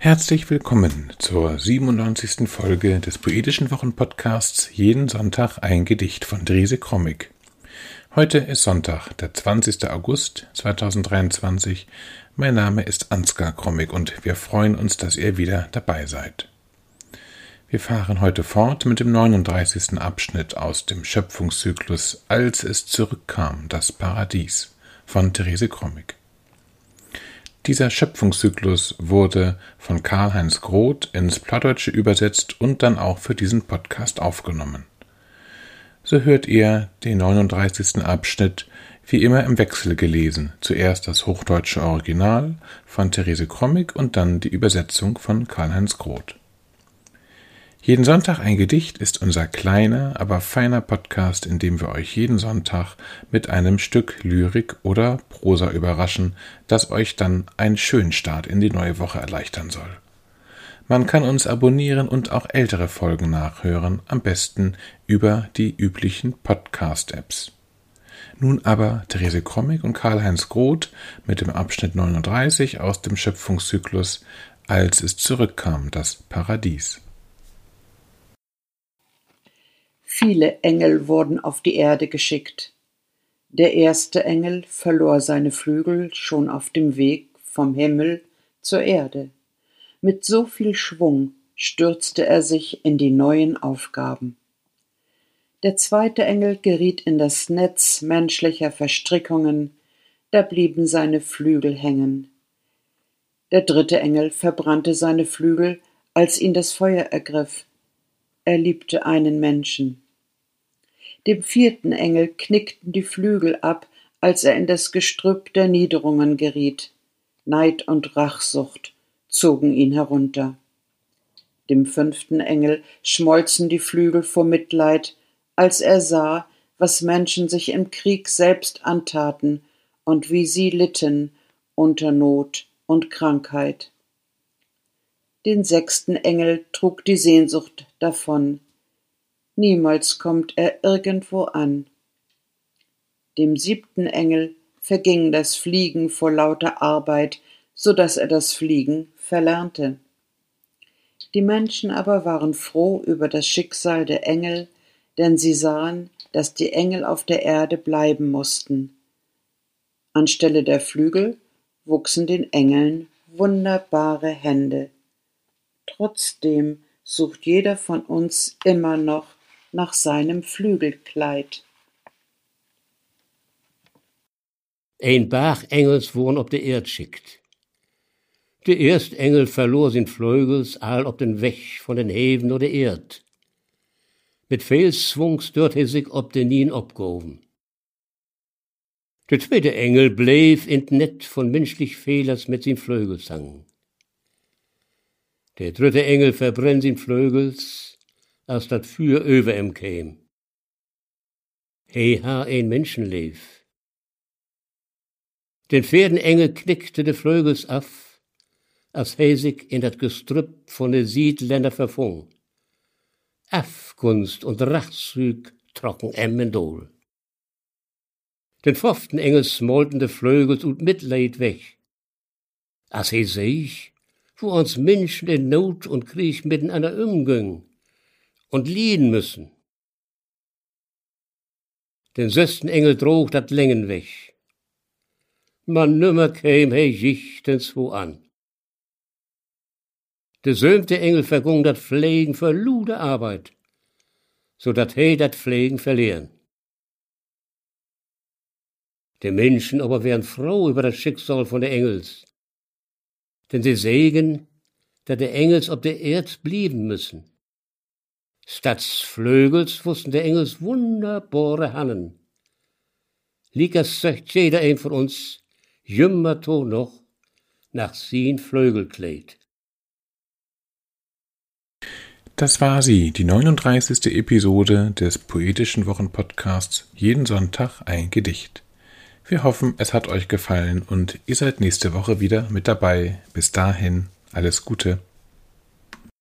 Herzlich willkommen zur 97. Folge des Poetischen Wochenpodcasts Jeden Sonntag ein Gedicht von Drise Krommig. Heute ist Sonntag, der 20. August 2023. Mein Name ist Ansgar Krommig und wir freuen uns, dass ihr wieder dabei seid. Wir fahren heute fort mit dem 39. Abschnitt aus dem Schöpfungszyklus Als es zurückkam, das Paradies von Therese Krommig. Dieser Schöpfungszyklus wurde von Karl-Heinz Groth ins Plattdeutsche übersetzt und dann auch für diesen Podcast aufgenommen. So hört ihr den 39. Abschnitt wie immer im Wechsel gelesen. Zuerst das hochdeutsche Original von Therese Krommig und dann die Übersetzung von Karl-Heinz Groth. Jeden Sonntag ein Gedicht ist unser kleiner, aber feiner Podcast, in dem wir euch jeden Sonntag mit einem Stück Lyrik oder Prosa überraschen, das euch dann einen schönen Start in die neue Woche erleichtern soll. Man kann uns abonnieren und auch ältere Folgen nachhören, am besten über die üblichen Podcast-Apps. Nun aber Therese Krommig und Karl-Heinz Groth mit dem Abschnitt 39 aus dem Schöpfungszyklus Als es zurückkam, das Paradies. Viele Engel wurden auf die Erde geschickt. Der erste Engel verlor seine Flügel schon auf dem Weg vom Himmel zur Erde. Mit so viel Schwung stürzte er sich in die neuen Aufgaben. Der zweite Engel geriet in das Netz menschlicher Verstrickungen, da blieben seine Flügel hängen. Der dritte Engel verbrannte seine Flügel, als ihn das Feuer ergriff. Er liebte einen Menschen. Dem vierten Engel knickten die Flügel ab, als er in das Gestrüpp der Niederungen geriet. Neid und Rachsucht zogen ihn herunter. Dem fünften Engel schmolzen die Flügel vor Mitleid, als er sah, was Menschen sich im Krieg selbst antaten und wie sie litten unter Not und Krankheit. Den sechsten Engel trug die Sehnsucht davon, niemals kommt er irgendwo an. Dem siebten Engel verging das Fliegen vor lauter Arbeit, so dass er das Fliegen verlernte. Die Menschen aber waren froh über das Schicksal der Engel, denn sie sahen, dass die Engel auf der Erde bleiben mussten. Anstelle der Flügel wuchsen den Engeln wunderbare Hände. Trotzdem sucht jeder von uns immer noch nach seinem Flügelkleid. Ein Bach Engels wurden op de Erd schickt. De eerst Engel verlor sin Flügels all op den Weg von den Heven oder Erd. Mit veel Zwung stört er sich ob den Nien abgehoben. Der zweite Engel bleef in Nett von menschlich Fehlers mit sin Flügelsang. Der dritte Engel verbrennt sin Flügels, als dat vuur over hem kwam. Hij ha een menschenleef. Den Pferdenengel knickte de Vleugels af, als sich in dat Gestrüpp von de Siedländer verfung. Afgunst und Rachzug trocken Emmendol. Den fünften Engel smolten de Vleugels und Mitleid weg. Als he sich, wo uns Menschen in Not und Krieg miteinander umgingen, und liehen müssen. Den sechsten Engel trug dat Längen weg. Man nimmer käm he jichtens wo an. De siebte Engel vergung dat Pflegen für lude Arbeit, so dat he dat Pflegen verlieren. Die Menschen aber wären froh über das Schicksal von der Engels, denn sie sägen, dat de Engels ob der Erd blieben müssen. Statt Flügels wussten der Engels wunderbare Hannen. Likas sagt jeder ein von uns, jümmer to noch nach sin Flügelkleid. Das war sie, die 39. Episode des Poetischen Wochenpodcasts Jeden Sonntag ein Gedicht. Wir hoffen, es hat euch gefallen und ihr seid nächste Woche wieder mit dabei. Bis dahin, alles Gute.